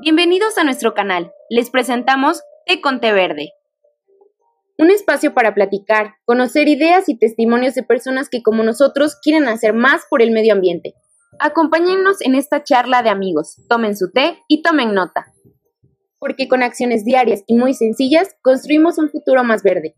Bienvenidos a nuestro canal. Les presentamos Té con Té Verde. Un espacio para platicar, conocer ideas y testimonios de personas que como nosotros quieren hacer más por el medio ambiente. Acompáñennos en esta charla de amigos, tomen su té y tomen nota. Porque con acciones diarias y muy sencillas construimos un futuro más verde.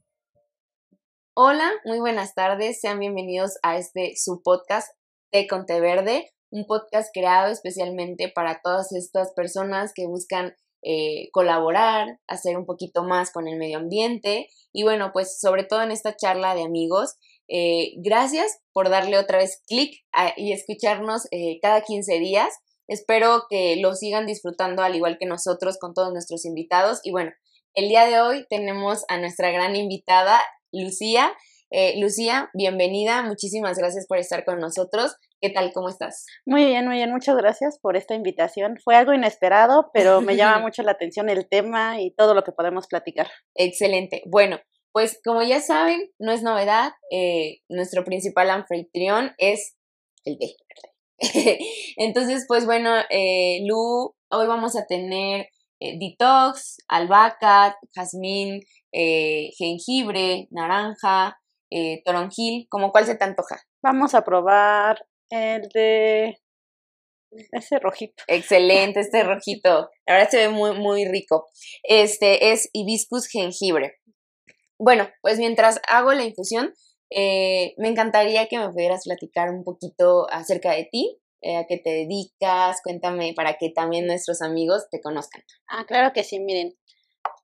Hola, muy buenas tardes, sean bienvenidos a este su podcast Té con Verde, un podcast creado especialmente para todas estas personas que buscan eh, colaborar, hacer un poquito más con el medio ambiente y bueno, pues sobre todo en esta charla de amigos, eh, gracias por darle otra vez clic y escucharnos eh, cada 15 días. Espero que lo sigan disfrutando al igual que nosotros con todos nuestros invitados y bueno, el día de hoy tenemos a nuestra gran invitada, Lucía. Lucía, bienvenida, muchísimas gracias por estar con nosotros. ¿Qué tal? ¿Cómo estás? Muy bien, muy bien. Muchas gracias por esta invitación. Fue algo inesperado, pero me llama mucho la atención el tema y todo lo que podemos platicar. Excelente. Bueno, pues como ya saben, no es novedad, eh, nuestro principal anfitrión es el té. Entonces, pues bueno, eh, Lu, hoy vamos a tener eh, detox, albahaca, jazmín, jengibre, naranja, toronjil, ¿como cuál se te antoja? Vamos a probar el de ese rojito. Excelente, este rojito. Ahora se ve muy, muy rico. Este es hibiscus jengibre. Bueno, pues mientras hago la infusión, eh, me encantaría que me pudieras platicar un poquito acerca de ti, eh, a qué te dedicas, cuéntame para que también nuestros amigos te conozcan. Ah, claro que sí, miren.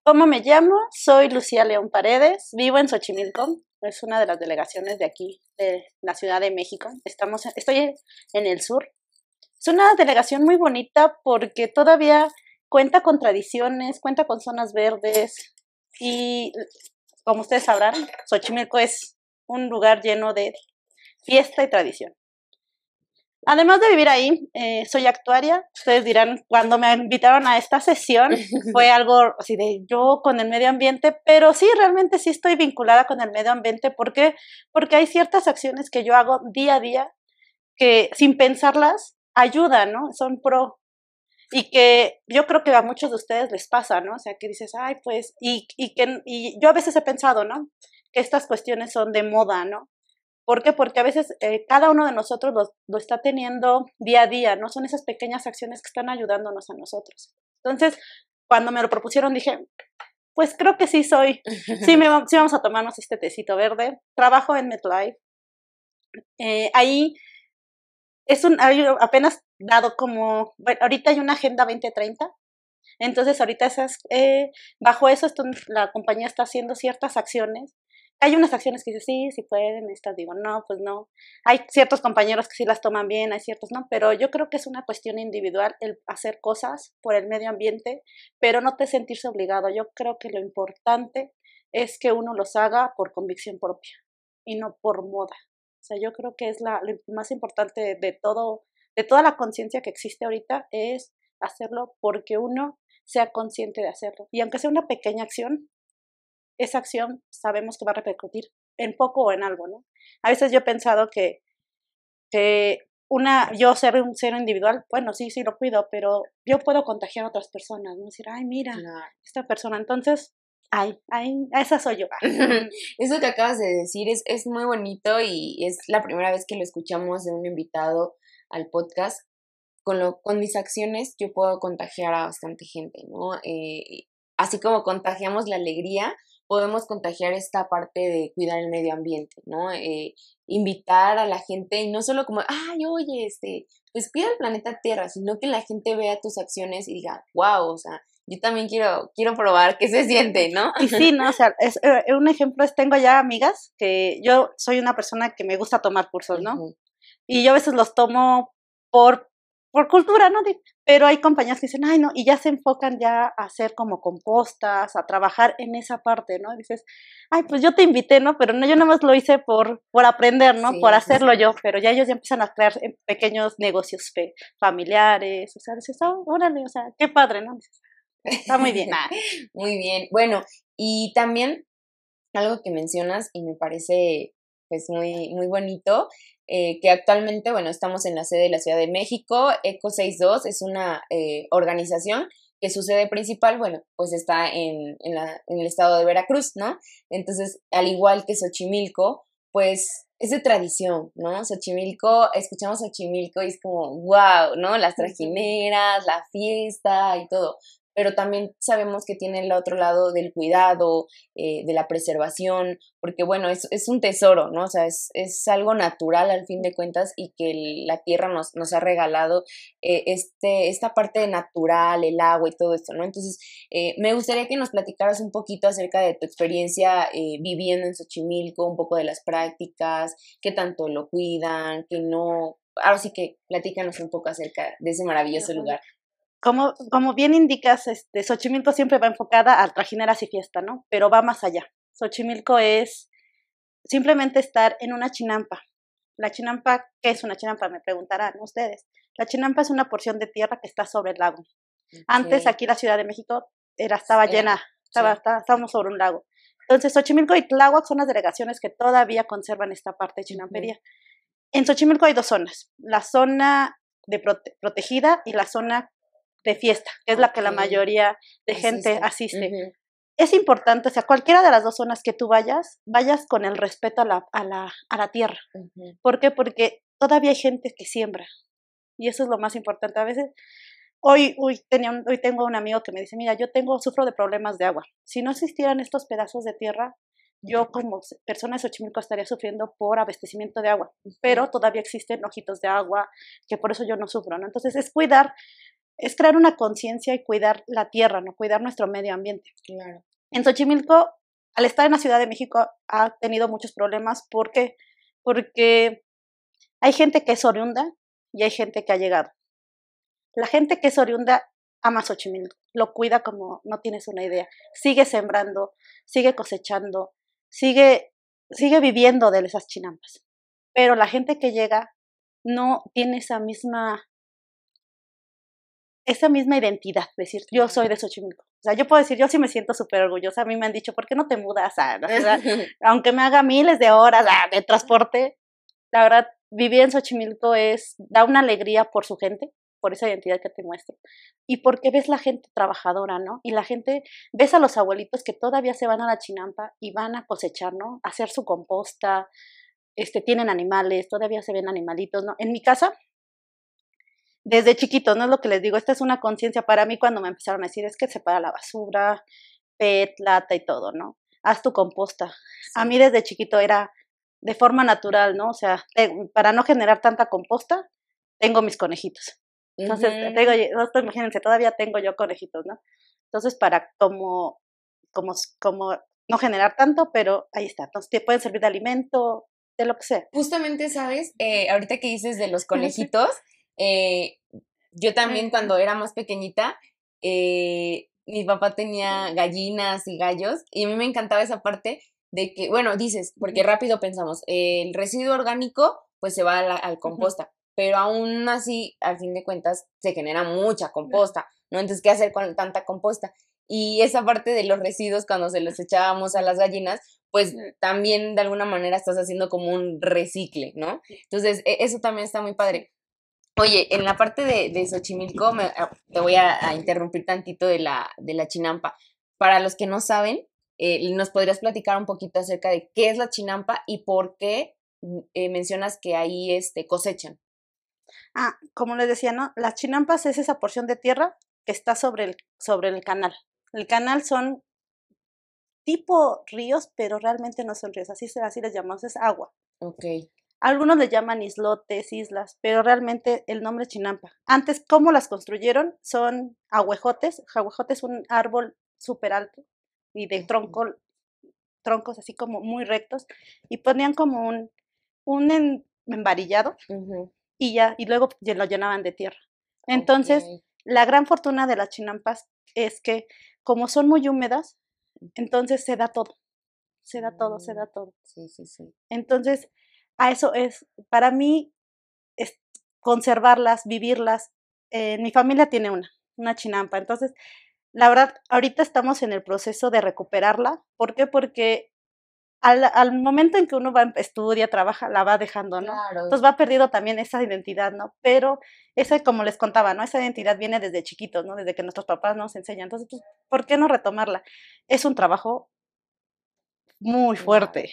¿Cómo me llamo? Soy Lucía León Paredes, vivo en Xochimilco, es una de las delegaciones de aquí, de la Ciudad de México. Estamos, estoy en el sur. Es una delegación muy bonita porque todavía cuenta con tradiciones, cuenta con zonas verdes y, como ustedes sabrán, Xochimilco es un lugar lleno de fiesta y tradición. Además de vivir ahí, eh, soy actuaria. Ustedes dirán, cuando me invitaron a esta sesión, fue algo así de yo con el medio ambiente, pero sí, realmente sí estoy vinculada con el medio ambiente. ¿Por qué? Porque hay ciertas acciones que yo hago día a día que sin pensarlas ayudan, ¿no? Son pro. Y que yo creo que a muchos de ustedes les pasa, ¿no? O sea, que dices, ay, pues, y, y que y yo a veces he pensado, ¿no? Que estas cuestiones son de moda, ¿no? ¿Por qué? Porque a veces eh, cada uno de nosotros lo, está teniendo día a día, ¿no? Son esas pequeñas acciones que están ayudándonos a nosotros. Entonces, cuando me lo propusieron, dije, pues creo que sí soy, sí, me, sí vamos a tomarnos este tecito verde. Trabajo en MetLife. Eh, ahí es un, hay apenas dado como, bueno, ahorita hay una agenda 2030. Entonces, ahorita esas, eh, bajo eso, esto, la compañía está haciendo ciertas acciones hay unas acciones que dices, sí, sí pueden, estas digo, no, pues no. Hay ciertos compañeros que sí las toman bien, hay ciertos no, pero yo creo que es una cuestión individual el hacer cosas por el medio ambiente, pero no te sentirse obligado. Yo creo que lo importante es que uno los haga por convicción propia y no por moda. O sea, yo creo que es la, lo más importante de todo, de toda la conciencia que existe ahorita es hacerlo porque uno sea consciente de hacerlo. Y aunque sea una pequeña acción, esa acción sabemos que va a repercutir en poco o en algo, ¿no? A veces yo he pensado que, que una, yo ser un ser individual, bueno, sí, sí lo cuido, pero yo puedo contagiar a otras personas, ¿no? Decir, ay, mira, esta persona, entonces, ay, ay, esa soy yo. Eso que acabas de decir es, es muy bonito y es la primera vez que lo escuchamos de un invitado al podcast. Con, lo, con mis acciones yo puedo contagiar a bastante gente, ¿no? Eh, así como contagiamos la alegría, podemos contagiar esta parte de cuidar el medio ambiente, ¿no? Eh, invitar a la gente y no solo como, ay, oye, este, pues cuida el planeta Tierra, sino que la gente vea tus acciones y diga, wow, o sea, yo también quiero, quiero probar qué se siente, ¿no? Y sí, ¿no? O sea, es, eh, un ejemplo es, tengo ya amigas que yo soy una persona que me gusta tomar cursos, ¿no? Y yo a veces los tomo por por cultura, ¿no? Pero hay compañías que dicen, ay, no, y ya se enfocan ya a hacer como compostas, a trabajar en esa parte, ¿no? dices, ay, pues yo te invité, ¿no? Pero no, yo nada más lo hice por, por aprender, ¿no? por hacerlo yo, pero ya ellos ya empiezan a crear eh, pequeños negocios familiares, o sea, dices, oh, órale, o sea, qué padre, ¿no? Está muy bien. muy bien. Bueno, y también algo que mencionas y me parece pues muy, muy bonito, eh, que actualmente, bueno, estamos en la sede de la Ciudad de México. ECO 62 es una eh, organización que su sede principal, bueno, pues está en, en, la, en el estado de Veracruz, ¿no? Entonces, al igual que Xochimilco, pues es de tradición, ¿no? Xochimilco, escuchamos Xochimilco y es como, wow, ¿no? Las trajineras, la fiesta y todo pero también sabemos que tiene el otro lado del cuidado, eh, de la preservación, porque bueno, es, es, un tesoro, ¿no? O sea, es, es, algo natural al fin de cuentas y que la tierra nos, nos ha regalado eh, este, esta parte natural, el agua y todo esto, ¿no? Entonces, eh, me gustaría que nos platicaras un poquito acerca de tu experiencia viviendo en Xochimilco, un poco de las prácticas, qué tanto lo cuidan, qué no, ahora sí que platícanos un poco acerca de ese maravilloso lugar como, como bien indicas, este, Xochimilco siempre va enfocada a trajineras y fiesta, ¿no? Pero va más allá. Xochimilco es simplemente estar en una chinampa. La chinampa, ¿qué es una chinampa? Me preguntarán ustedes. La chinampa es una porción de tierra que está sobre el lago. Antes aquí la Ciudad de México era, estaba llena, estaba, estábamos sobre un lago. Entonces, Xochimilco y Tláhuac son las delegaciones que todavía conservan esta parte de chinampería. En Xochimilco hay dos zonas, la zona de protegida y la zona de fiesta, que es la que la mayoría de gente asiste. Es importante, o sea, cualquiera de las dos zonas que tú vayas, vayas con el respeto a la, a la, a la tierra. ¿Por qué? Porque todavía hay gente que siembra. Y eso es lo más importante. A veces, hoy, hoy, tenía hoy tengo un amigo que me dice, mira, yo tengo, sufro de problemas de agua. Si no existieran estos pedazos de tierra, yo como persona de Xochimilco estaría sufriendo por abastecimiento de agua, pero todavía existen ojitos de agua, que por eso yo no sufro, ¿no? Entonces es cuidar es crear una conciencia y cuidar la tierra, ¿no? Cuidar nuestro medio ambiente. Claro. En Xochimilco, al estar en la Ciudad de México, ha tenido muchos problemas. ¿Por qué? Porque hay gente que es oriunda y hay gente que ha llegado. La gente que es oriunda ama Xochimilco, lo cuida como no tienes una idea. Sigue sembrando, sigue cosechando, sigue, sigue viviendo de esas chinampas. Pero la gente que llega no tiene esa misma esa misma identidad, decir, yo soy de Xochimilco. O sea, yo puedo decir, yo sí me siento súper orgullosa. A mí me han dicho, ¿por qué no te mudas a la ciudad? Aunque me haga miles de horas ah, de transporte, la verdad, vivir en Xochimilco es, da una alegría por su gente, por esa identidad que te muestro. Y porque ves la gente trabajadora, ¿no? Y la gente, ves a los abuelitos que todavía se van a la chinampa y van a cosechar, ¿no? A hacer su composta, este, tienen animales, todavía se ven animalitos, ¿no? En mi casa, desde chiquito, no es lo que les digo, esta es una conciencia para mí cuando me empezaron a decir, es que separa la basura, PET, lata y todo, ¿no? Haz tu composta. A mí desde chiquito era de forma natural, ¿no? O sea, para no generar tanta composta, tengo mis conejitos. Entonces, tengo, no, imagínense, todavía tengo yo conejitos, ¿no? Entonces, para como, como, como no generar tanto, pero ahí está. Entonces, te pueden servir de alimento, de lo que sea. Justamente, ¿sabes? Eh, ahorita que dices de los conejitos, eh, yo también cuando era más pequeñita, eh, mi papá tenía gallinas y gallos y a mí me encantaba esa parte de que, bueno, dices, porque rápido pensamos, el residuo orgánico pues se va al composta, pero aún así, al fin de cuentas, se genera mucha composta, ¿no? Entonces, ¿qué hacer con tanta composta? Y esa parte de los residuos, cuando se los echábamos a las gallinas, pues también de alguna manera estás haciendo como un recicle, ¿no? Entonces, e, eso también está muy padre. Oye, en la parte de, de Xochimilco, ah, te voy a, interrumpir tantito de la, de la chinampa. Para los que no saben, eh, ¿nos podrías platicar un poquito acerca de qué es la chinampa y por qué mm, eh, mencionas que ahí este, cosechan? Ah, como les decía, ¿no? Las chinampas es esa porción de tierra que está sobre el, sobre el canal. El canal son tipo ríos, pero realmente no son ríos, así, así les llamamos, es agua. Ok. Algunos le llaman islotes, islas, pero realmente el nombre es chinampa. Antes, ¿cómo las construyeron? Son ahuejotes. Ahuejote es un árbol súper alto y de tronco, troncos así como muy rectos, y ponían como un, un embarillado y ya, y luego lo llenaban de tierra. Entonces, la gran fortuna de las chinampas es que como son muy húmedas, entonces se da todo. Se da todo, se mm, da todo. Sí, sí, sí. Entonces, a eso es, para mí, es conservarlas, vivirlas. Eh, mi familia tiene una, una chinampa. Entonces, la verdad, ahorita estamos en el proceso de recuperarla. ¿Por qué? Porque al, al, momento en que uno va, estudia, trabaja, la va dejando, ¿no? Claro. Entonces va perdiendo también esa identidad, ¿no? Pero esa, como les contaba, ¿no? Esa identidad viene desde chiquitos, ¿no? Desde que nuestros papás nos enseñan. Entonces, pues, ¿por qué no retomarla? Es un trabajo muy fuerte,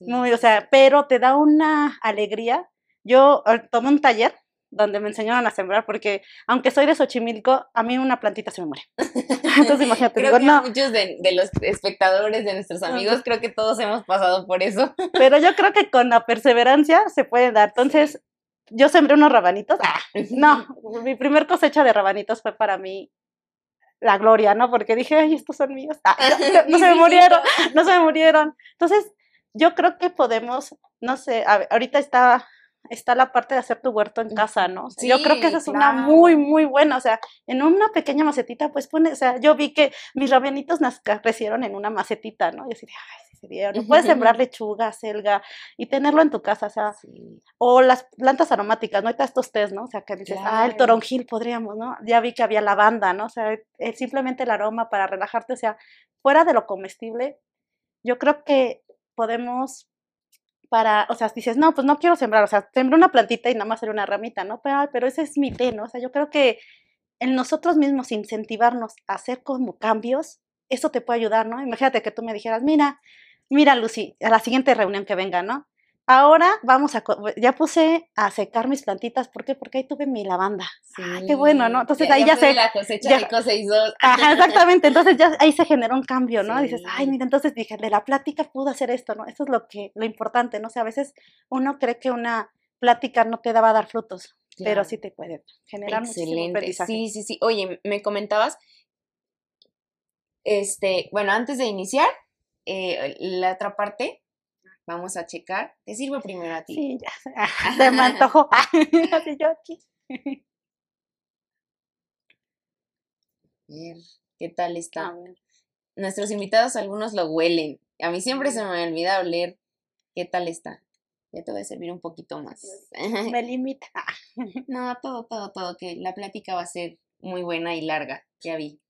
Sí. muy, o sea, pero te da una alegría. Yo eh, tomé un taller donde me enseñaron a sembrar, porque aunque soy de Xochimilco, a mí una plantita se me muere. Entonces imagínate, Creo digo, que no, muchos de, de los espectadores, de nuestros amigos, creo que todos hemos pasado por eso. pero yo creo que con la perseverancia se puede dar. Entonces, yo sembré unos rabanitos. Ah, no, mi primer cosecha de rabanitos fue para mí la gloria, ¿no? Porque dije, ay, estos son míos. Ah, no, no se me murieron, no se me murieron. Entonces, yo creo que podemos, no sé, a ver, ahorita está, está la parte de hacer tu huerto en casa, ¿no? Yo creo que esa es una muy, muy buena, o sea, en una pequeña macetita, pues pone, o sea, yo vi que mis rabanitos crecieron en una macetita, ¿no? Y así de, ay, sí se. Puedes sembrar lechuga, selga y tenerlo en tu casa, o sea, Sí. o las plantas aromáticas, ¿no? Ahorita estos tés, ¿no? O sea, que dices, ah, el toronjil podríamos, ¿no? Ya vi que había lavanda, ¿no? O sea, simplemente el aroma para relajarte, o sea, fuera de lo comestible, yo creo que podemos para, o sea, dices, no, pues no quiero sembrar, o sea, sembré una plantita y nada más era una ramita, ¿no? Pero, pero ese es mi té, ¿no? O sea, yo creo que en nosotros mismos incentivarnos a hacer como cambios, eso te puede ayudar, ¿no? Imagínate que tú me dijeras, mira, mira, Lucy, a la siguiente reunión que venga, ¿no? Ahora vamos a, ya puse a secar mis plantitas, ¿por qué? Porque ahí tuve mi lavanda. Ay, qué bueno, ¿no? Entonces ahí ya sé- la cosecha ya- de. Ajá, exactamente. Entonces ya ahí se generó un cambio, ¿no? Dices, ay, Sí. mira, entonces dije, de la plática pudo hacer esto, ¿no? Eso es lo que, lo importante, ¿no? O sea, a veces uno cree que una plática no te va a dar frutos, pero sí te puede generar muchísimo Excelente. aprendizaje. Sí, sí, sí. Oye, me comentabas, este, bueno, antes de iniciar, eh, la otra parte, vamos a checar. Te sirve primero a ti. Sí, ya. Ah, se me antojó. Así yo aquí. A ver, ¿qué tal A está? Nuestros invitados, algunos lo huelen. A mí siempre se me olvida oler. ¿Qué tal está? Ya te voy a servir un poquito más. Me limita. No, todo, todo, todo, que la plática va a ser muy buena y larga, ya vi.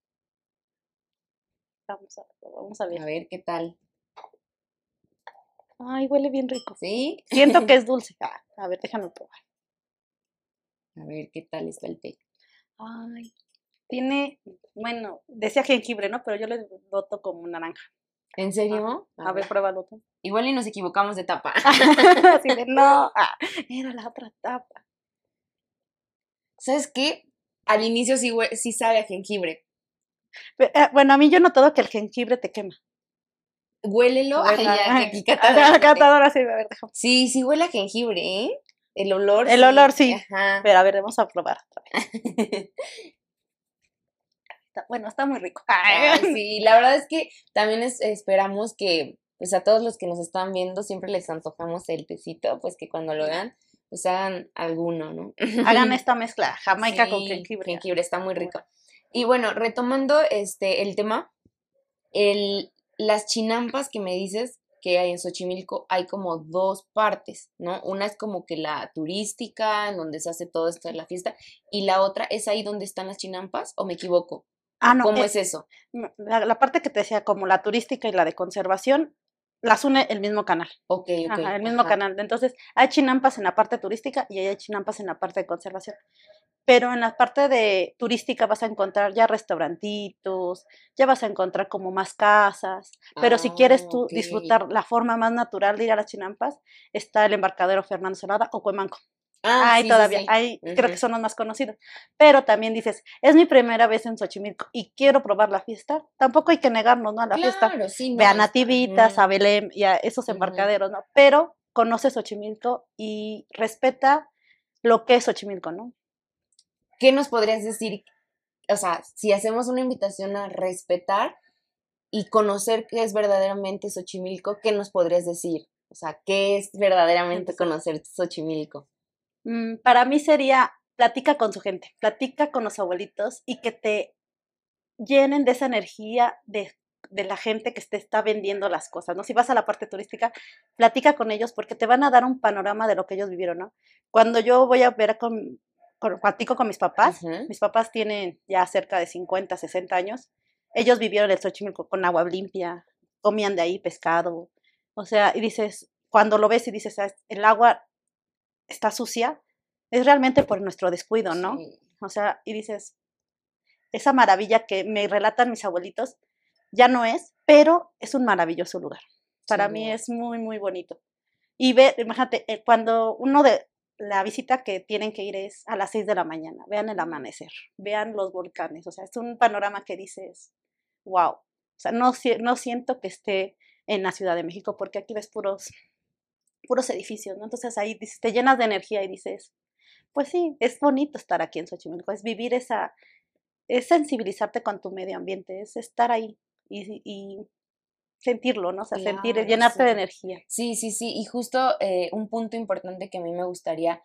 Vamos a, vamos a A ver. ver, ¿qué tal? Ay, huele bien rico. ¿Sí? Siento que es dulce. Ah, a ver, déjame probar. A ver, ¿qué tal está el té? Ay, tiene, bueno, decía jengibre, ¿no? Pero yo le noto como naranja. ¿En serio? A ver, pruébalo tú. Igual y nos equivocamos de tapa. Así de, no, ah, era la otra tapa. ¿Sabes qué? Al inicio sí, sí sabe a jengibre. Eh, Bueno, a mí yo noto que el jengibre te quema. Huélelo. Ay, ya, que ah, catadora catadora sí, a ver, déjame. Sí, sí huele a jengibre, ¿eh? El olor. El olor, sí. Ajá. Pero a ver, vamos a probar otra vez. Está- bueno, está muy rico. Ay, sí, la verdad es que también es- esperamos que, pues a todos los que nos están viendo, siempre les antojamos el tecito, pues que cuando lo vean, pues hagan alguno, ¿no? Hagan esta mezcla, jamaica con jengibre. Jengibre está muy rico. Y bueno, retomando este el tema, el, las chinampas que me dices que hay en Xochimilco, hay como dos partes, ¿no? Una es como que la turística, en donde se hace todo esto de la fiesta, y la otra es ahí donde están las chinampas, ¿o me equivoco? Ah, no, ¿Cómo eh, es eso? la, la parte que te decía, como la turística y la de conservación, las une el mismo canal. Ok, ok. Ajá, el mismo ajá. canal. Entonces, hay chinampas en la parte turística y hay chinampas en la parte de conservación. Pero en la parte de turística vas a encontrar ya restaurantitos, ya vas a encontrar como más casas. Pero si quieres Ah, tú disfrutar la forma más natural de ir a las chinampas, está el embarcadero Fernando Sonada o Cuemanco. Ah, Hay sí, sí, todavía, sí. hay, creo que son los más conocidos. Pero también dices, es mi primera vez en Xochimilco y quiero probar la fiesta. Tampoco hay que negarnos, ¿no? A la fiesta. Claro, sí, no, Ve a Nativitas, ujú. a Belém y a esos embarcaderos, ¿no? Pero conoce Xochimilco y respeta lo que es Xochimilco, ¿no? ¿Qué nos podrías decir? O sea, si hacemos una invitación a respetar y conocer qué es verdaderamente Xochimilco, ¿qué nos podrías decir? O sea, ¿qué es verdaderamente conocer Xochimilco? Mm, para mí sería, platica con su gente, platica con los abuelitos y que te llenen de esa energía de, de la gente que te está vendiendo las cosas, ¿no? Si vas a la parte turística, platica con ellos porque te van a dar un panorama de lo que ellos vivieron, ¿no? Cuando yo voy a ver con platico con mis papás, mis papás tienen ya cerca de 50, 60 años, ellos vivieron el Xochimilco con agua limpia, comían de ahí pescado, O sea, y dices, cuando lo ves y dices, "Ah, el agua está sucia, es realmente por nuestro descuido, ¿no? Sí. O sea, y dices, esa maravilla que me relatan mis abuelitos, ya no es, pero es un maravilloso lugar. Para mí es muy, muy bonito. Y ve, imagínate, eh, cuando uno de la visita que tienen que ir es a las 6 de la mañana, vean el amanecer, vean los volcanes, o sea, es un panorama que dices, wow. O sea, no, si- no siento que esté en la Ciudad de México porque aquí ves puros, puros edificios, ¿no? Entonces ahí dices, te llenas de energía y dices, pues sí, es bonito estar aquí en Xochimilco, es vivir esa, es sensibilizarte con tu medio ambiente, es estar ahí y, y sentirlo, ¿no? O sea, sentir, llenarte de sí. energía. Sí, sí, sí. Y justo eh, un punto importante que a mí me gustaría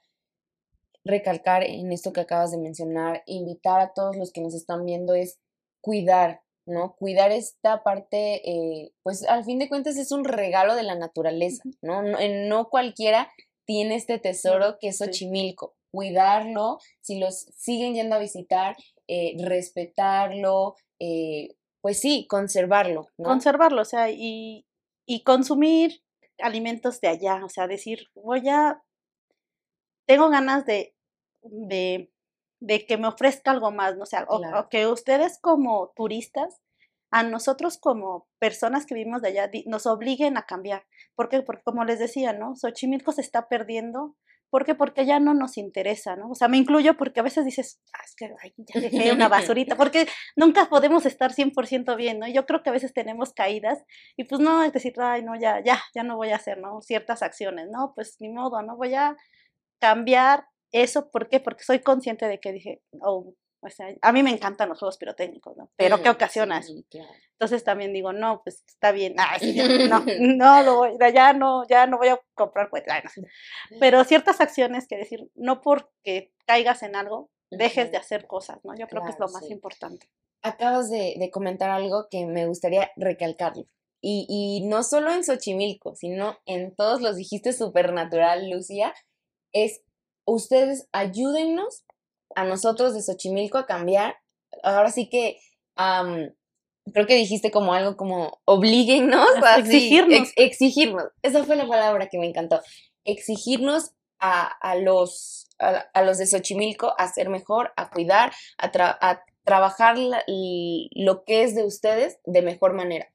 recalcar en esto que acabas de mencionar, invitar a todos los que nos están viendo es cuidar, ¿no? Cuidar esta parte, eh, pues al fin de cuentas es un regalo de la naturaleza, ¿no? No, no cualquiera tiene este tesoro que es. Xochimilco. Cuidarlo, si los siguen yendo a visitar, eh, respetarlo, eh, pues sí, conservarlo, ¿no? conservarlo, o sea, y, y consumir alimentos de allá, o sea, decir, voy a, tengo ganas de, de, de que me ofrezca algo más, ¿no? O sea, o- Claro. o, que ustedes como turistas, a nosotros como personas que vivimos de allá, nos obliguen a cambiar. ¿Por qué? Porque como les decía, ¿no? Xochimilco se está perdiendo. ¿Por qué? Porque ya no nos interesa, ¿no? O sea, me incluyo porque a veces dices, ah, es que ay, ya dejé una basurita, porque nunca podemos estar 100% bien, ¿no? Yo creo que a veces tenemos caídas y pues no, es decir, ay, no, ya, ya, ya no voy a hacer, ¿no? Ciertas acciones, ¿no? Pues ni modo, ¿no? Voy a cambiar eso, ¿por qué? Porque soy consciente de que dije, oh, o sea, a mí me encantan los juegos pirotécnicos, ¿no? Pero ¿qué ocasiona eso? sí, claro. Entonces también digo, no, pues está bien, sí, no, no, lo voy, ya no, ya no voy a comprar cohetes, ay, no. Pero ciertas acciones que decir, no porque caigas en algo, dejes de hacer cosas, ¿no? Yo creo que es lo más importante. acabas de, de comentar algo que me gustaría recalcarlo. Y, y no solo en Xochimilco, sino en todos los dijiste supernatural, Lucía, es ustedes ayúdennos a nosotros de Xochimilco a cambiar. Ahora sí que am, creo que dijiste como algo como oblíguennos Ajá, a exigirnos. exigirnos. Esa fue la palabra que me encantó. Exigirnos a, a los, a, a los de Xochimilco a ser mejor, a cuidar, a, tra- a trabajar la- lo que es de ustedes de mejor manera.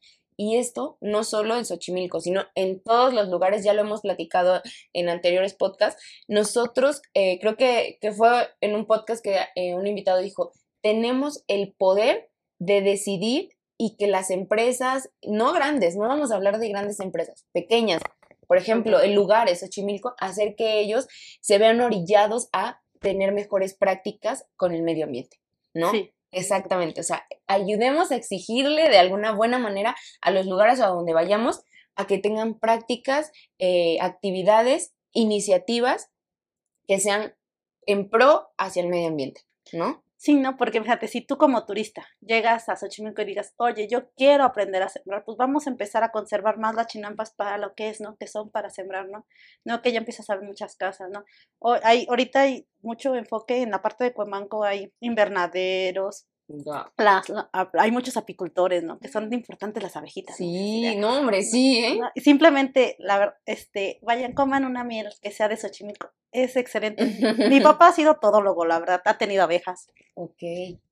Y esto no solo en Xochimilco, sino en todos los lugares, ya lo hemos platicado en anteriores podcasts. Nosotros, eh, creo que, que fue en un podcast que eh, un invitado dijo, tenemos el poder de decidir y que las empresas, no grandes, no vamos a hablar de grandes empresas, pequeñas, por ejemplo, en lugares, Xochimilco, hacer que ellos se vean orillados a tener mejores prácticas con el medio ambiente, ¿no? Sí, Exactamente, o sea, ayudemos a exigirle de alguna buena manera a los lugares a donde vayamos a que tengan prácticas, eh, actividades, iniciativas que sean en pro hacia el medio ambiente, ¿no? Sí, ¿no? Porque fíjate, si tú como turista llegas a Xochimilco y digas, oye, yo quiero aprender a sembrar, pues vamos a empezar a conservar más las chinampas para lo que es, ¿no? Que son para sembrar, ¿no? No que ya empiezas a ver muchas casas, ¿no? O hay, ahorita hay mucho enfoque en la parte de Cuemanco, hay invernaderos, las, la- ap- hay muchos apicultores, ¿no? Que son importantes las abejitas. Sí, no, hombre, sí, ¿eh? Simplemente, la este, vayan, coman una miel que sea de Xochimilco. Es excelente. Mi papá ha sido todólogo, la verdad, ha tenido abejas. Ok.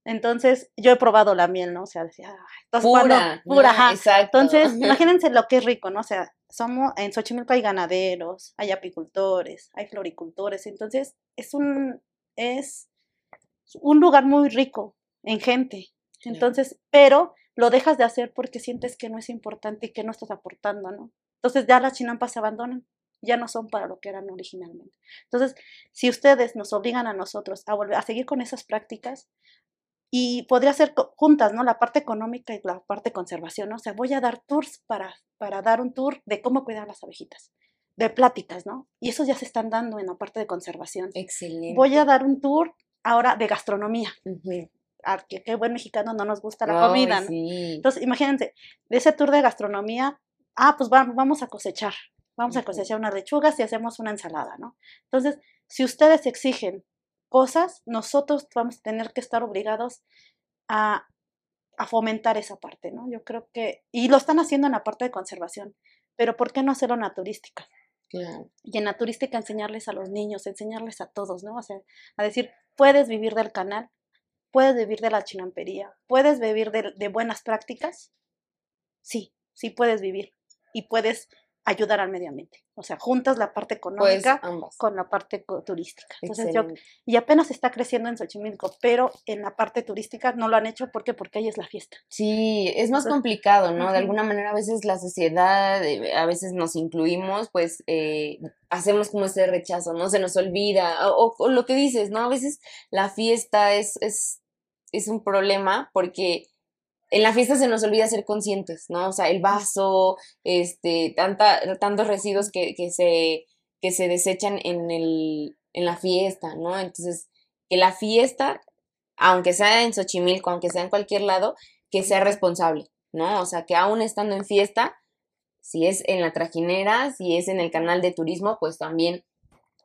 Entonces, yo he probado la miel, ¿no? O sea, decía, Pura, pura, ¿no? ajá. Exacto. Entonces, imagínense lo que es rico, ¿no? O sea, somos, en Xochimilco hay ganaderos, hay apicultores, hay floricultores. Entonces, es un, es un lugar muy rico en gente. Entonces, pero lo dejas de hacer porque sientes que no es importante y que no estás aportando, ¿no? Entonces ya las chinampas se abandonan, ya no son para lo que eran originalmente. Entonces, si ustedes nos obligan a nosotros a volver a seguir con esas prácticas, y podría ser juntas, ¿no? La parte económica y la parte conservación, ¿no? O sea, voy a dar tours para, para dar un tour de cómo cuidar las abejitas, de pláticas, ¿no? Y esos ya se están dando en la parte de conservación. Excelente. Voy a dar un tour ahora de gastronomía, Ujú. A que qué buen mexicano no nos gusta la comida, ¿no? sí. Entonces, imagínense, de ese tour de gastronomía, ah, pues va- vamos a cosechar, vamos a cosechar unas lechugas y hacemos una ensalada, ¿no? Entonces, si ustedes exigen cosas, nosotros vamos a tener que estar obligados a, a fomentar esa parte, ¿no? Yo creo que, y lo están haciendo en la parte de conservación. pero ¿por qué no hacerlo en la turística? Claro. Y en la turística enseñarles a los niños, enseñarles a todos, ¿no? O sea, a decir, puedes vivir del canal, puedes vivir de la chinampería, puedes vivir de, de buenas prácticas. Sí, sí puedes vivir y puedes ayudar al medio ambiente. O sea, juntas la parte Pues económica con la parte turística. Entonces, yo, y apenas está creciendo en Xochimilco, pero en la parte turística no lo han hecho ¿por qué? porque ahí es la fiesta. Sí, es más Entonces, complicado, ¿no? De alguna manera a veces la sociedad, eh, a veces nos incluimos, pues eh, hacemos como ese rechazo, ¿no? Se nos olvida, o, o lo que dices, ¿no? A veces la fiesta es, es, es un problema porque en la fiesta se nos olvida ser conscientes, ¿no? O sea, el vaso, este, tanta, tantos residuos que, que se, que se desechan en el, en la fiesta, ¿no? Entonces, que la fiesta, aunque sea en Xochimilco, aunque sea en cualquier lado, que sea responsable, ¿no? O sea, que aún estando en fiesta, si es en la trajinera, si es en el canal de turismo, pues también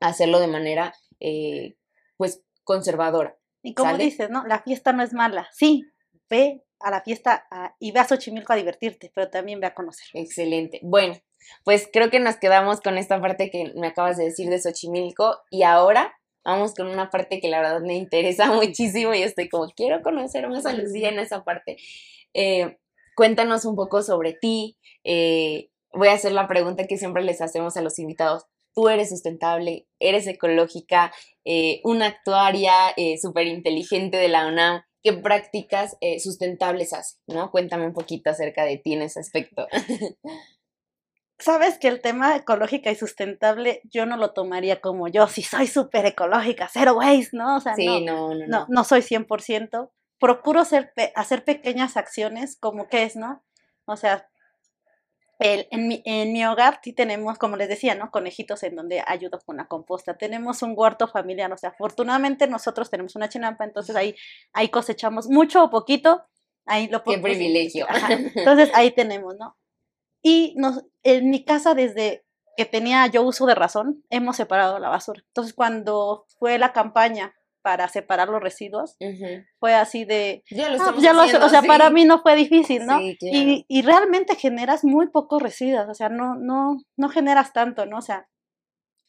hacerlo de manera, eh, pues, conservadora. Y como ¿Sale? dices, ¿no? La fiesta no es mala. Sí, ve a la fiesta a- y ve a Xochimilco a divertirte, pero también ve a conocer. Excelente. Bueno, pues creo que nos quedamos con esta parte que me acabas de decir de Xochimilco y ahora vamos con una parte que la verdad me interesa muchísimo y estoy como, quiero conocer más a Lucía en esa parte. Eh, cuéntanos un poco sobre ti. eh, voy a hacer la pregunta que siempre les hacemos a los invitados. Tú eres sustentable, eres ecológica, eh, una actuaria súper inteligente de la UNAM. ¿Qué prácticas eh, sustentables hace? ¿no? Cuéntame un poquito acerca de ti en ese aspecto. Sabes que el tema ecológica y sustentable yo no lo tomaría como yo, si soy súper ecológica, cero waste, ¿no? O sea, Sí, no, no, no, no, no. soy 100%. Procuro hacer, pe- hacer pequeñas acciones como que es, ¿no? O sea, el- en, mi, en mi hogar sí tenemos, como les decía, ¿no? Conejitos en donde ayudo con la composta. Tenemos un huerto familiar, o sea, afortunadamente nosotros tenemos una chinampa, entonces ahí, ahí cosechamos mucho o poquito. Ahí lo Qué privilegio. Ajá, Entonces ahí tenemos, ¿no? Y nos, en mi casa, desde que tenía yo uso de razón, hemos separado la basura. Entonces, cuando fue la campaña para separar los residuos, fue así de, Ya lo ah, ya lo haciendo, o sea, sí. para mí no fue difícil, ¿no? Sí, claro. y, y realmente generas muy pocos residuos, o sea, no, no, no generas tanto, ¿no? O sea,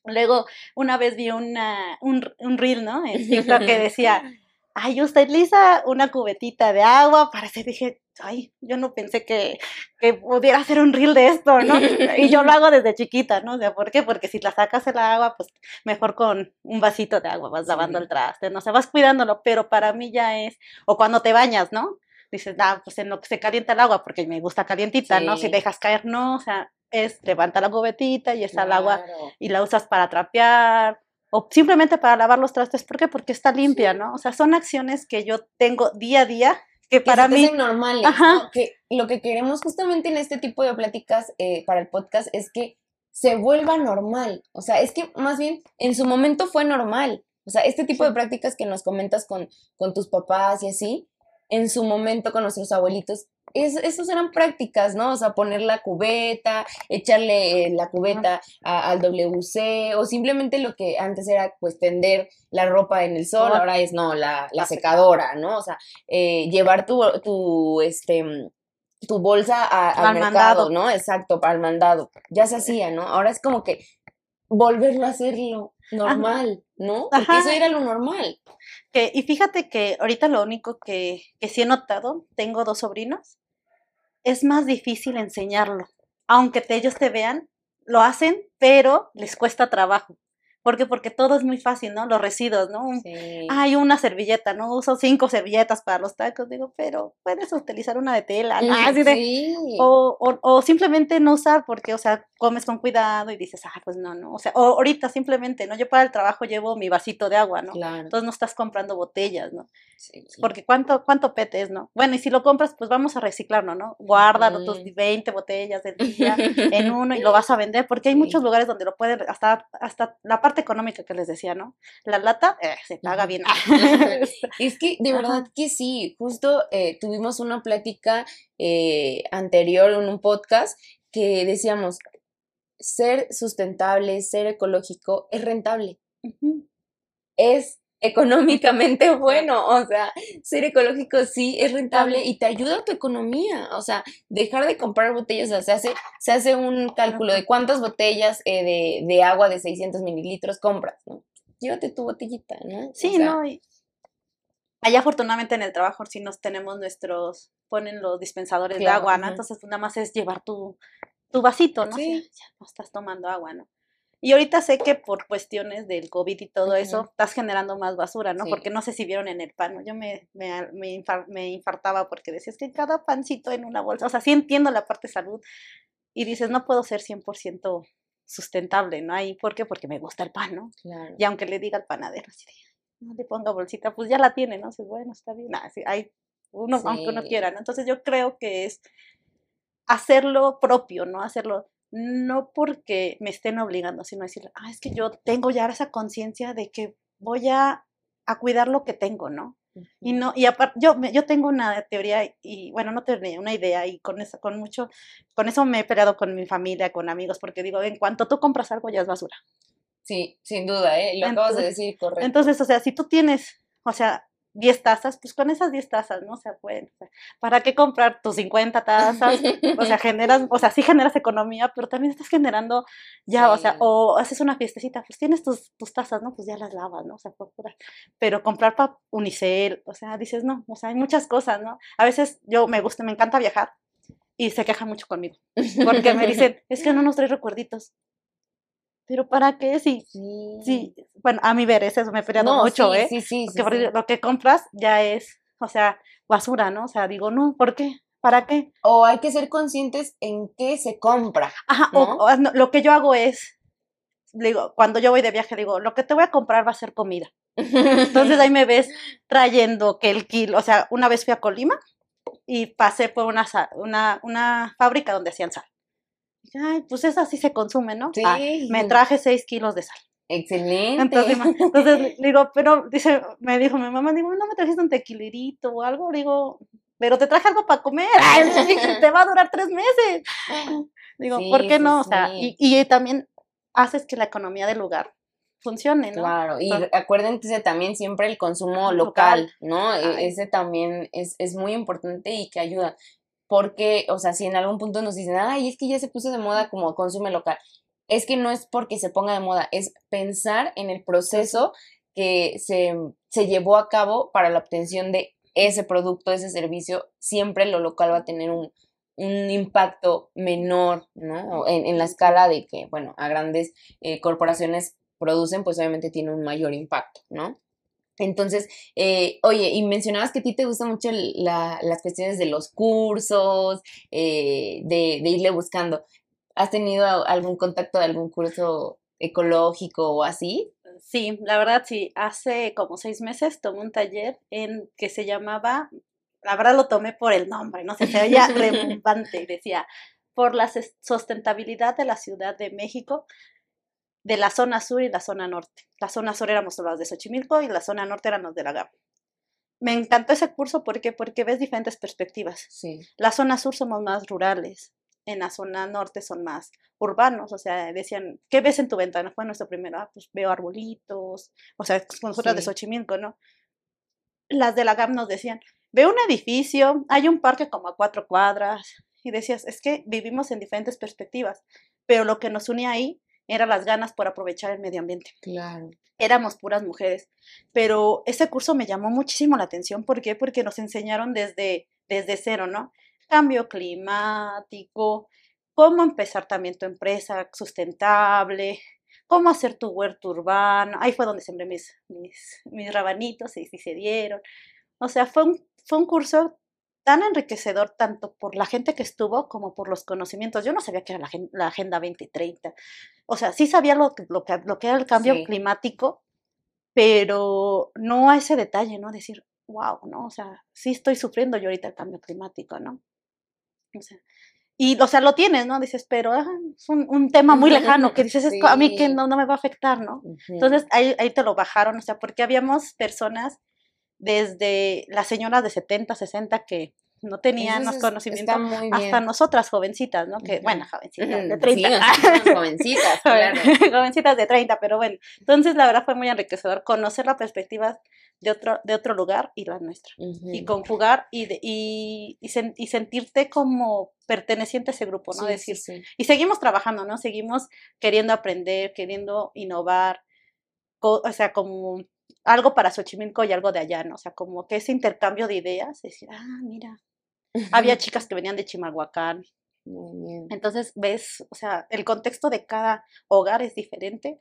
luego una vez vi una, un, un reel, ¿no? En TikTok que decía, ay, usted utiliza una cubetita de agua para hacer, dije, ay, yo no pensé que, que pudiera hacer un reel de esto, ¿no? Y yo lo hago desde chiquita, ¿no? O sea, ¿por qué? Porque si la sacas el agua, pues mejor con un vasito de agua vas lavando Sí. el traste, no o sea, vas cuidándolo, pero para mí ya es, o cuando te bañas, ¿no? Dices, ah, pues en lo que se calienta el agua, porque me gusta calientita, ¿no? Si dejas caer, no, o sea, es levanta la cubetita y está el agua Claro. y la usas para trapear o simplemente para lavar los trastes. ¿Por qué? Porque está limpia, ¿no? O sea, son acciones que yo tengo día a día que Que para se mí... normales, Ajá. ¿no? Que lo que queremos justamente en este tipo de pláticas eh, para el podcast es que se vuelva normal. O sea, es que más bien en su momento fue normal. O sea, este tipo de prácticas que nos comentas con, con tus papás y así, en su momento con nuestros abuelitos, es, esos eran prácticas, ¿no? O sea, poner la cubeta, echarle eh, la cubeta a- al WC, o simplemente lo que antes era pues tender la ropa en el sol, Ah. ahora es no, la, la secadora, ¿no? O sea, eh, llevar tu, tu, este, tu bolsa a- al, Al mercado, mandado. ¿no? Exacto, para el mandado. Ya se hacía, ¿no? Ahora es como que volverlo a hacerlo normal, ¿no? Porque Ajá. eso era lo normal. Que, y fíjate que ahorita lo único que, que sí he notado, tengo dos sobrinos, es más difícil enseñarlo. Aunque te- ellos te vean, lo hacen, pero les cuesta trabajo. ¿Por qué? Porque todo es muy fácil, ¿no? Los residuos, ¿no? Sí. Hay una servilleta, ¿no? Uso cinco servilletas para los tacos, digo, pero puedes utilizar una de tela, ¿no? Así de, Sí. o, o, o simplemente no usar porque, o sea, comes con cuidado y dices, ah, pues no, no. O sea, o ahorita simplemente, ¿no? Yo para el trabajo llevo mi vasito de agua, ¿no? Claro. Entonces no estás comprando botellas, ¿no? sí. Porque cuánto, cuánto pete es, ¿no? Bueno, y si lo compras, pues vamos a reciclarlo, ¿no? Guárdalo tus Ujú. 20 botellas del día en uno y lo vas a vender, porque hay muchos lugares donde lo pueden, hasta, hasta la parte económica que les decía, ¿no? La lata eh, se paga bien. Es que de Ajá. verdad que sí, justo eh, tuvimos una plática eh, anterior en un podcast que decíamos, ser sustentable, ser ecológico es rentable. Es económicamente bueno. O sea, ser ecológico sí es rentable y te ayuda a tu economía. O sea, dejar de comprar botellas, o sea, se hace, se hace un cálculo de cuántas botellas eh, de, de, agua de 600 mililitros compras, ¿no? Llévate tu botellita, ¿no? Sí, no. allá afortunadamente en el trabajo sí nos tenemos nuestros, ponen los dispensadores de agua, ¿no? Entonces pues, nada más es llevar tu, tu vasito, ¿no? Sí. ya no estás tomando agua, ¿no? Y ahorita sé que por cuestiones del COVID y todo eso, estás generando más basura, ¿no? Porque no sé si vieron en el pan, ¿no? Yo me, me, me, infartaba porque decías que cada pancito en una bolsa, o sea, sí entiendo la parte de salud y dices, no puedo ser 100% sustentable, ¿no? Ahí, ¿por qué? Porque me gusta el pan, ¿no? Claro. Y aunque le diga al panadero, así no le ponga bolsita, pues ya la tiene, ¿no? Dices, bueno, está bien, así, hay uno, aunque uno quiera, ¿no? Entonces yo creo que es hacerlo propio, ¿no? Hacerlo no porque me estén obligando, sino decir, ah, es que yo tengo ya esa conciencia de que voy a, a, cuidar lo que tengo, ¿no? Y no, y aparte, yo, yo tengo una teoría, y bueno, no tenía una idea, y con eso, con mucho, con eso me he peleado con mi familia, con amigos, porque digo, en cuanto tú compras algo ya es basura. Sí, sin duda, ¿eh? Lo acabas de decir, correcto. Entonces, o sea, si tú tienes, o sea, 10 tazas, pues con esas 10 tazas, ¿no? O sea, pues, ¿para qué comprar tus 50 tazas? O sea, generas, o sea, sí generas economía, pero también estás generando ya, o sea, o haces una fiestecita, pues tienes tus, tus tazas, ¿no? Pues ya las lavas, ¿no? O sea, pero comprar para unicel, o sea, dices, no, o sea, hay muchas cosas, ¿no? A veces yo me gusta, me encanta viajar y se queja mucho conmigo, porque me dicen, es que no nos trae recuerditos pero ¿para qué? Sí, sí. bueno, a mi ver, eso me he peleado mucho, ¿eh? Sí, sí, Porque lo que compras ya es, o sea, basura, ¿no? O sea, digo, no, ¿por qué? ¿Para qué? O hay que ser conscientes en qué se compra. Ajá, o, lo que yo hago es, digo, cuando yo voy de viaje, digo, lo que te voy a comprar va a ser comida. Entonces ahí me ves trayendo que el kilo, o sea, una vez fui a Colima y pasé por una, una, una fábrica donde hacían sal ay, pues esa sí se consume, ¿no? Ah, sí. me traje seis kilos de sal. Excelente. Entonces, entonces, digo, pero dice, me dijo mi mamá, digo, no me trajiste un tequilerito o algo, digo, pero te traje algo para comer, te va a durar tres meses. Digo, ¿por qué no? O sea, y, y, también haces que la economía del lugar funcione, ¿no? Claro, y acuérdense también siempre el consumo local, ¿no? Ese también es, es muy importante y que ayuda porque, o sea, si en algún punto nos dicen, ay, es que ya se puso de moda como consume local, es que no es porque se ponga de moda, es pensar en el proceso que se, se llevó a cabo para la obtención de ese producto, ese servicio, siempre lo local va a tener un, un impacto menor, ¿no? En, en, la escala de que, bueno, a grandes eh, corporaciones producen, pues obviamente tiene un mayor impacto, ¿no? Entonces, eh, oye, y mencionabas que a ti te gustan mucho las cuestiones de los cursos, eh, de, de, irle buscando. ¿Has tenido algún contacto de algún curso ecológico o así? Sí, la verdad sí. Hace como seis meses tomé un taller en que se llamaba, la verdad lo tomé por el nombre, no sé, se oía rebumbante, decía, por la sustentabilidad de la Ciudad de México de la zona sur y la zona norte. La zona sur éramos los de Xochimilco y la zona norte eran los de la GAM. Me encantó ese curso porque, porque ves diferentes perspectivas. Sí. La zona sur somos más rurales, en la zona norte son más urbanos, o sea, decían, ¿qué ves en tu ventana? Fue nuestro primero, ah, pues veo arbolitos, o sea, nosotras de Xochimilco, ¿no? Las de la GAM nos decían, veo un edificio, hay un parque como a cuatro cuadras, y decías, es que vivimos en diferentes perspectivas, pero lo que nos une ahí eran las ganas por aprovechar el medio ambiente. Claro. Éramos puras mujeres, pero ese curso me llamó muchísimo la atención. ¿Por qué? Porque nos enseñaron desde, desde cero, ¿no? Cambio climático, cómo empezar también tu empresa sustentable, cómo hacer tu huerto urbano. Ahí fue donde sembré mis, mis, mis rabanitos y, se dieron. O sea, fue un, fue un curso tan enriquecedor tanto por la gente que estuvo como por los conocimientos. Yo no sabía que era la, Agenda 2030. O sea, sí sabía lo, lo, que, lo que era el cambio climático, pero no a ese detalle, ¿no? Decir, wow, ¿no? O sea, sí estoy sufriendo yo ahorita el cambio climático, ¿no? O sea, y, o sea, lo tienes, ¿no? Dices, pero ah, es un, tema muy lejano, que dices, a mí que no, no me va a afectar, ¿no? Entonces, ahí, ahí te lo bajaron, o sea, porque habíamos personas desde las señoras de 70, 60 que no tenían los conocimientos hasta nosotras jovencitas, ¿no? Que, bueno, jovencitas de 30. Sí, jovencitas, claro. jovencitas de 30, pero bueno. Entonces, la verdad fue muy enriquecedor conocer la perspectiva de otro, de otro lugar y la nuestra. Y conjugar y, y, y, sentirte como perteneciente a ese grupo, ¿no? Decir, Y seguimos trabajando, ¿no? Seguimos queriendo aprender, queriendo innovar, o sea, como algo para Xochimilco y algo de allá, ¿no? O sea, como que ese intercambio de ideas, decir, ah, mira, había chicas que venían de Chimalhuacán. Entonces, ves, o sea, el contexto de cada hogar es diferente,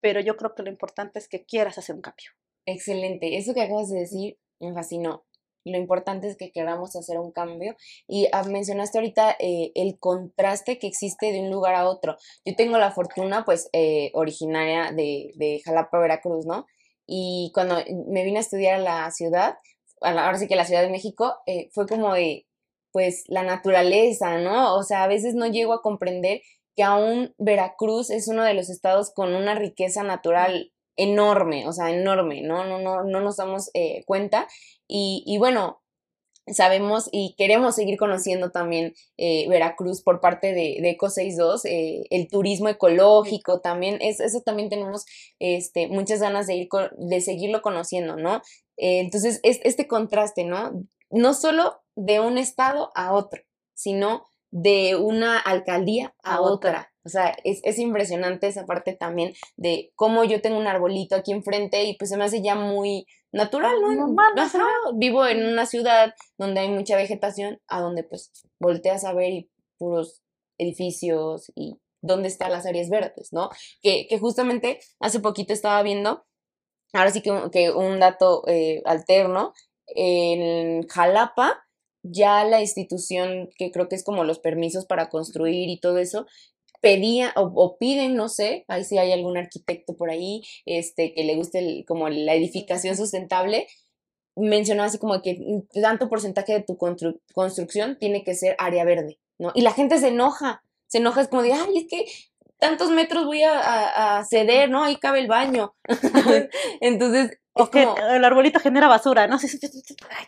pero yo creo que lo importante es que quieras hacer un cambio. Excelente, eso que acabas de decir me fascinó. Lo importante es que queramos hacer un cambio. Y ah, mencionaste ahorita eh, el contraste que existe de un lugar a otro. Yo tengo la fortuna, pues, eh, originaria de, de Jalapa, Veracruz, ¿no? Y cuando me vine a estudiar a la ciudad, ahora sí que la Ciudad de México, eh, fue como de, pues, la naturaleza, ¿no? O sea, a veces no llego a comprender que aún Veracruz es uno de los estados con una riqueza natural enorme, o sea, enorme, ¿no? No, no, no nos damos eh, cuenta. Y, y, bueno, sabemos y queremos seguir conociendo también eh, Veracruz por parte de, de Eco 62, eh, el turismo ecológico también, es, eso también tenemos este, muchas ganas de, ir de seguirlo conociendo, ¿no? entonces, es, este contraste, ¿no? No solo de un estado a otro, sino de una alcaldía a, otra. O sea, es, es, impresionante esa parte también de cómo yo tengo un arbolito aquí enfrente y pues se me hace ya muy natural, ¿no? Normal, Vivo en una ciudad donde hay mucha vegetación, a donde pues volteas a ver y puros edificios y dónde están las áreas verdes, ¿no? Que, que justamente hace poquito estaba viendo, ahora sí que, que un dato eh, alterno, en Jalapa, ya la institución, que creo que es como los permisos para construir y todo eso, pedía o, piden, no sé, ahí si hay algún arquitecto por ahí, este, que le guste como la edificación sustentable, mencionó así como que tanto porcentaje de tu construcción tiene que ser área verde, ¿no? Y la gente se enoja, se enoja, es como de, ay, es que tantos metros voy a, ceder, ¿no? Ahí cabe el baño. Entonces, o que el arbolito genera basura, ¿no?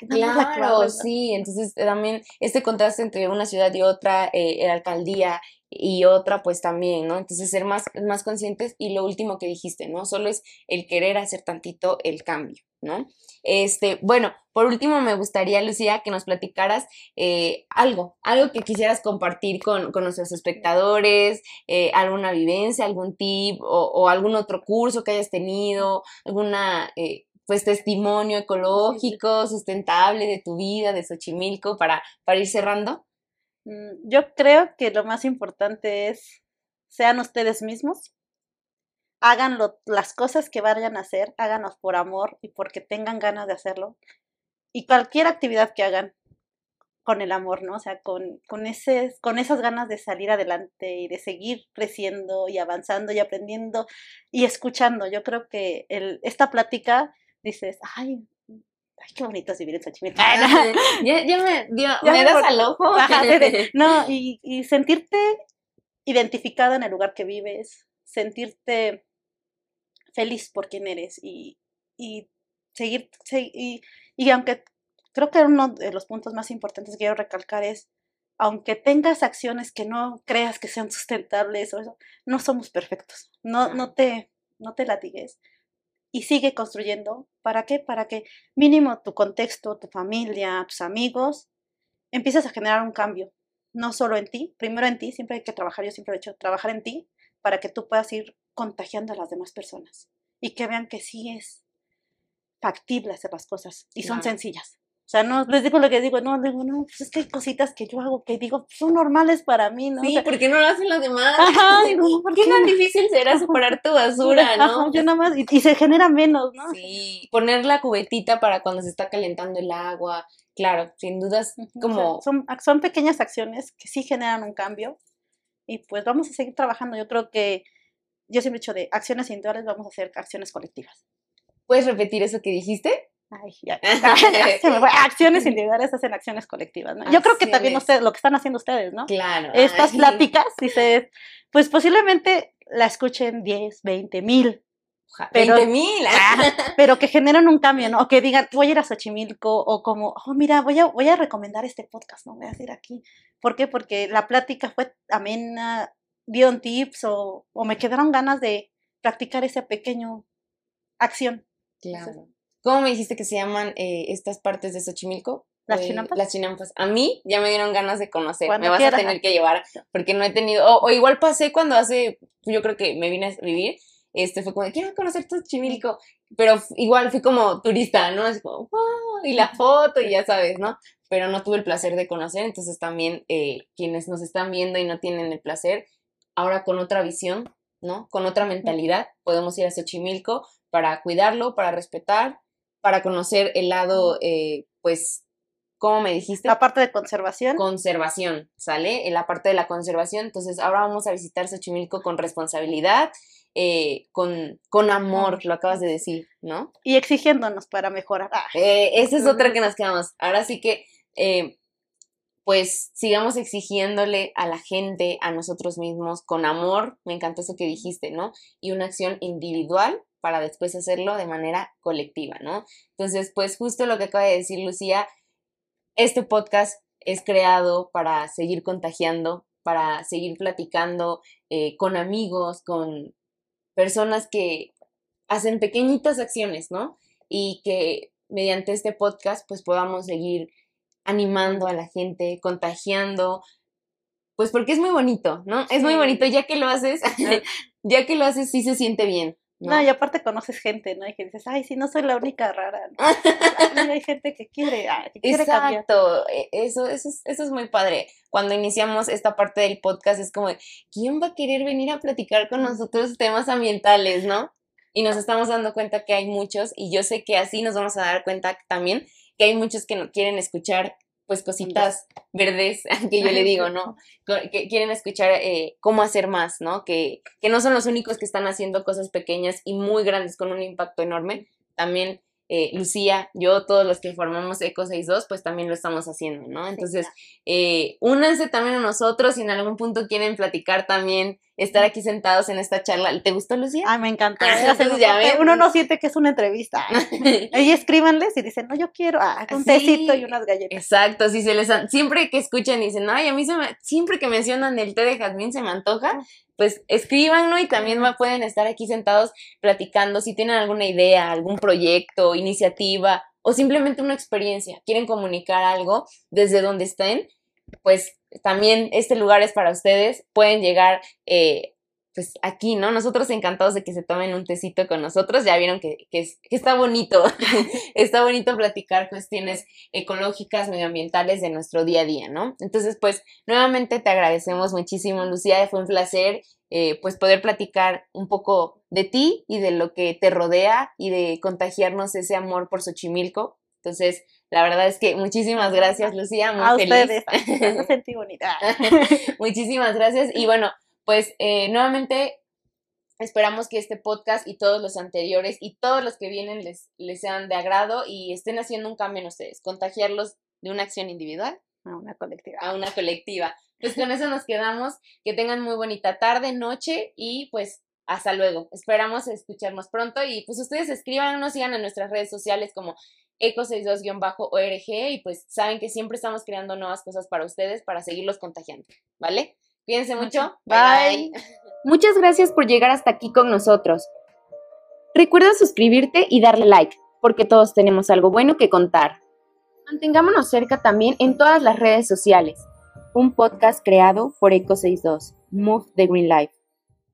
Claro, sí, entonces también este contraste entre una ciudad y otra, eh, la alcaldía y otra pues también, ¿no? Entonces ser más, más conscientes y lo último que dijiste, ¿no? Solo es el querer hacer tantito el cambio, ¿no? Este, bueno, por último me gustaría, Lucía, que nos platicaras eh, algo, algo que quisieras compartir con, nuestros espectadores, eh, alguna vivencia, algún tip o, algún otro curso que hayas tenido, alguna... Eh, pues testimonio ecológico, sustentable de tu vida, de Xochimilco, para, para ir cerrando. Mm, yo creo que lo más importante es sean ustedes mismos, hagan las cosas que vayan a hacer, háganos por amor y porque tengan ganas de hacerlo. Y cualquier actividad que hagan con el amor, ¿no? O sea, con, con, con esas ganas de salir adelante y de seguir creciendo y avanzando y aprendiendo y escuchando. Yo creo que el, esta plática dices, ay, ay, qué bonito es vivir en Xochimilco. ya, ya, me, me das al ojo. no, y, y sentirte identificada en el lugar que vives, sentirte feliz por quien eres y, y seguir, y, y aunque creo que uno de los puntos más importantes que quiero recalcar es, aunque tengas acciones que no creas que sean sustentables, o eso, no somos perfectos, no, no, te, no te latigues y sigue construyendo. ¿Para qué? Para que mínimo tu contexto, tu familia, tus amigos, empieces a generar un cambio. No solo en ti, primero en ti, siempre hay que trabajar, yo siempre he dicho, trabajar en ti para que tú puedas ir contagiando a las demás personas y que vean que sí es factible hacer las cosas y son sencillas. O sea, no les digo lo que digo, no, digo, no, pues es que hay cositas que yo hago que digo, son normales para mí, ¿no? Sí, ¿por qué no lo hacen los demás? Ajá, digo, ¿por qué tan difícil será separar tu basura, no? yo nada más, y, se genera menos, ¿no? Sí, poner la cubetita para cuando se está calentando el agua, claro, sin dudas, como... son, son pequeñas acciones que sí generan un cambio y pues vamos a seguir trabajando. Yo creo que, yo siempre he dicho de acciones individuales, vamos a hacer acciones colectivas. ¿Puedes repetir eso que dijiste? Ay, ya, Acciones individuales hacen acciones colectivas, ¿no? Yo creo que también ustedes, lo que están haciendo ustedes, ¿no? Claro. Estas pláticas, dices, pues posiblemente la escuchen 10, 20 mil pero, 20 mil. pero que generen un cambio, ¿no? O que digan, voy a ir a Xochimilco, o como, oh, mira, voy a, voy a recomendar este podcast, ¿no? Voy a hacer aquí. ¿Por qué? Porque la plática fue amena, dieron tips, o, o me quedaron ganas de practicar esa pequeño acción. Claro. ¿Cómo me dijiste que se llaman eh, estas partes de Xochimilco? Las Eh, chinampas. Las chinampas. A mí ya me dieron ganas de conocer. Cuando me vas quieras. a tener que llevar porque no he tenido. O, o igual pasé cuando hace. Yo creo que me vine a vivir. Este fue como quiero conocer Xochimilco. Pero igual fui como turista, ¿no? Así como, wow, y la foto, y ya sabes, ¿no? Pero no tuve el placer de conocer. Entonces también eh, quienes nos están viendo y no tienen el placer, ahora con otra visión, ¿no? Con otra mentalidad, podemos ir a Xochimilco para cuidarlo, para respetar, para conocer el lado, eh, pues, ¿cómo me dijiste? La parte de conservación. conservación, ¿sale? En la parte de la conservación. Entonces, ahora vamos a visitar Xochimilco con responsabilidad, eh, con, con amor, lo acabas de decir, ¿no? y exigiéndonos para mejorar. Ah, Eh, esa es otra que nos quedamos. Ahora sí que, eh, pues, sigamos exigiéndole a la gente, a nosotros mismos, con amor, me encantó eso que dijiste, ¿no? Y una acción individual para después hacerlo de manera colectiva, ¿no? Entonces, pues, justo lo que acaba de decir Lucía, este podcast es creado para seguir contagiando, para seguir platicando eh, con amigos, con personas que hacen pequeñitas acciones, ¿no? Y que mediante este podcast pues podamos seguir animando a la gente, contagiando, pues porque es muy bonito, ¿no? Es muy bonito, ya que lo haces, ya que lo haces sí se siente bien. ¿No? No, y aparte conoces gente, ¿no? Y que dices, ay, sí, no soy la única rara. ¿no? Ay, hay gente que quiere, ah, que quiere. Exacto, e- eso, eso, es, eso es muy padre. Cuando iniciamos esta parte del podcast es como, ¿quién va a querer venir a platicar con nosotros temas ambientales, no? Y nos estamos dando cuenta que hay muchos y yo sé que así nos vamos a dar cuenta también que hay muchos que no quieren escuchar pues cositas verdes, que yo le digo, ¿no? Que quieren escuchar eh, cómo hacer más, ¿no? Que, que no son los únicos que están haciendo cosas pequeñas y muy grandes con un impacto enorme. También eh, Lucía, yo, todos los que formamos Eco 62, pues también lo estamos haciendo, ¿no? Entonces, eh, únanse también a nosotros si en algún punto quieren platicar también, estar aquí sentados en esta charla. ¿Te gustó, Lucía? Ay, me encanta. Ah, ¿eh? Uno no siente que es una entrevista. Ahí escríbanles y dicen, no, yo quiero ah, un Sí. tecito y unas galletas. Exacto, si se les siempre que escuchan y dicen, ay, a mí se me, siempre que mencionan el té de jazmín se me antoja, pues escríbanlo y también pueden estar aquí sentados platicando si tienen alguna idea, algún proyecto, iniciativa o simplemente una experiencia, quieren comunicar algo desde donde estén, pues también este lugar es para ustedes, pueden llegar eh, pues aquí, ¿no? Nosotros encantados de que se tomen un tecito con nosotros, ya vieron que, que, es- que está bonito, está bonito platicar cuestiones ecológicas, medioambientales de nuestro día a día, ¿no? Entonces, pues, nuevamente te agradecemos muchísimo, Lucía, fue un placer, eh, pues, poder platicar un poco de ti y de lo que te rodea y de contagiarnos ese amor por Xochimilco. Entonces, la verdad es que muchísimas gracias, Lucía, muy A feliz. ustedes. Me sentí bonita. Muchísimas gracias. Y bueno, pues eh, nuevamente esperamos que este podcast y todos los anteriores y todos los que vienen les, les sean de agrado y estén haciendo un cambio en ustedes, contagiarlos de una acción individual A una colectiva. a una colectiva. Pues con eso nos quedamos. Que tengan muy bonita tarde, noche y pues hasta luego. Esperamos escucharnos pronto y pues ustedes escríbanos, sigan en nuestras redes sociales como eco62-org y pues saben que siempre estamos creando nuevas cosas para ustedes para seguirlos contagiando, ¿vale? Cuídense mucho. Bye. Muchas gracias por llegar hasta aquí con nosotros. Recuerda suscribirte y darle like, porque todos tenemos algo bueno que contar. Mantengámonos cerca también en todas las redes sociales. Un podcast creado por Eco62, Move the Green Life.